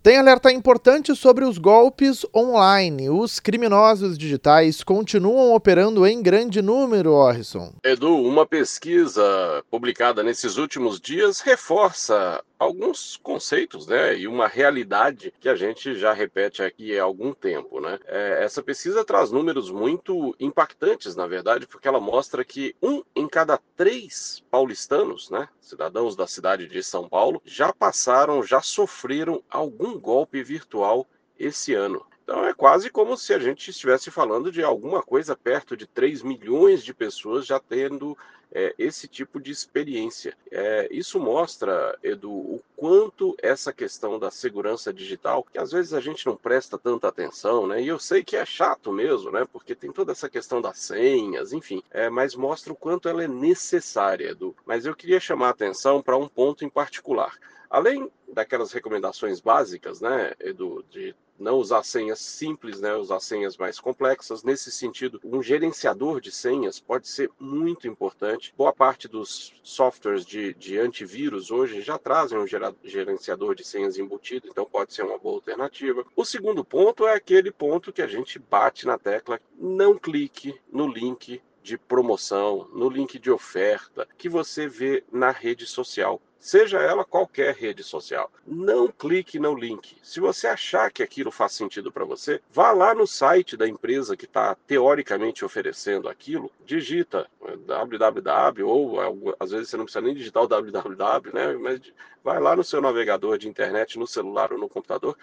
Tem alerta importante sobre os golpes online. Os criminosos digitais continuam operando em grande número, Orson. Edu, uma pesquisa publicada nesses últimos dias reforça alguns conceitos, né, e uma realidade que a gente já repete aqui há algum tempo, né. É, essa pesquisa traz números muito impactantes, na verdade, porque ela mostra que um em cada três paulistanos, né, cidadãos da cidade de São Paulo, já passaram, já sofreram algum golpe virtual esse ano. Então é quase como se a gente estivesse falando de alguma coisa perto de 3 milhões de pessoas já tendo é, esse tipo de experiência. É, isso mostra, Edu, o quanto essa questão da segurança digital, que às vezes a gente não presta tanta atenção, né? E eu sei que é chato mesmo, né? Porque tem toda essa questão das senhas, enfim, é, mas mostra o quanto ela é necessária, Edu. Mas eu queria chamar a atenção para um ponto em particular. Além daquelas recomendações básicas, né, Edu, de não usar senhas simples, né, usar senhas mais complexas. Nesse sentido, um gerenciador de senhas pode ser muito importante. Boa parte dos softwares de, de antivírus hoje já trazem um gerenciador de senhas embutido, então pode ser uma boa alternativa. O segundo ponto é aquele ponto que a gente bate na tecla: não clique no link de promoção, no link de oferta que você vê na rede social seja ela qualquer rede social. Não clique no link. Se você achar que aquilo faz sentido para você, vá lá no site da empresa que está teoricamente oferecendo aquilo, digita www ou às vezes você não precisa nem digitar o www, né? Mas vai lá no seu navegador de internet, no celular ou no computador,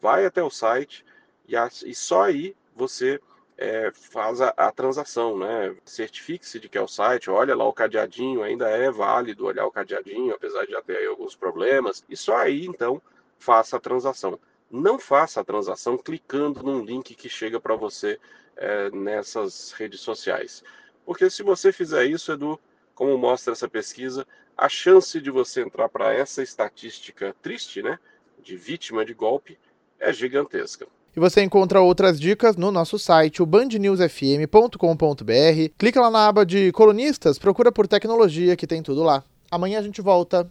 vai até o site e, e só aí você é, faz a, a, transação, né? Certifique-se de que é o site, olha lá o cadeadinho, ainda é válido olhar o cadeadinho, apesar de já ter alguns problemas, e só aí então faça a transação. Não faça a transação clicando num link que chega para você é, nessas redes sociais. Porque se você fizer isso, Edu, como mostra essa pesquisa, a chance de você entrar para essa estatística triste, né, de vítima de golpe, é gigantesca. E você encontra outras dicas no nosso site, o bandnewsfm.com.br. Clica lá na aba de colunistas, procura por tecnologia que tem tudo lá. Amanhã a gente volta.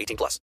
18 plus.